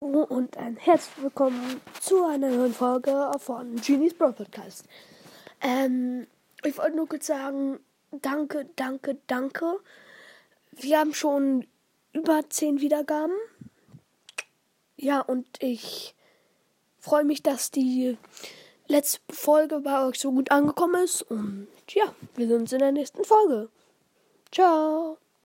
und ein herzlich willkommen zu einer neuen Folge von Genies Bro Podcast. Ähm, ich wollte nur kurz sagen, danke, danke, danke. Wir haben schon über 10 Wiedergaben. Ja, und ich freue mich, dass die letzte Folge bei euch so gut angekommen ist. Und ja, wir sehen uns in der nächsten Folge. Ciao.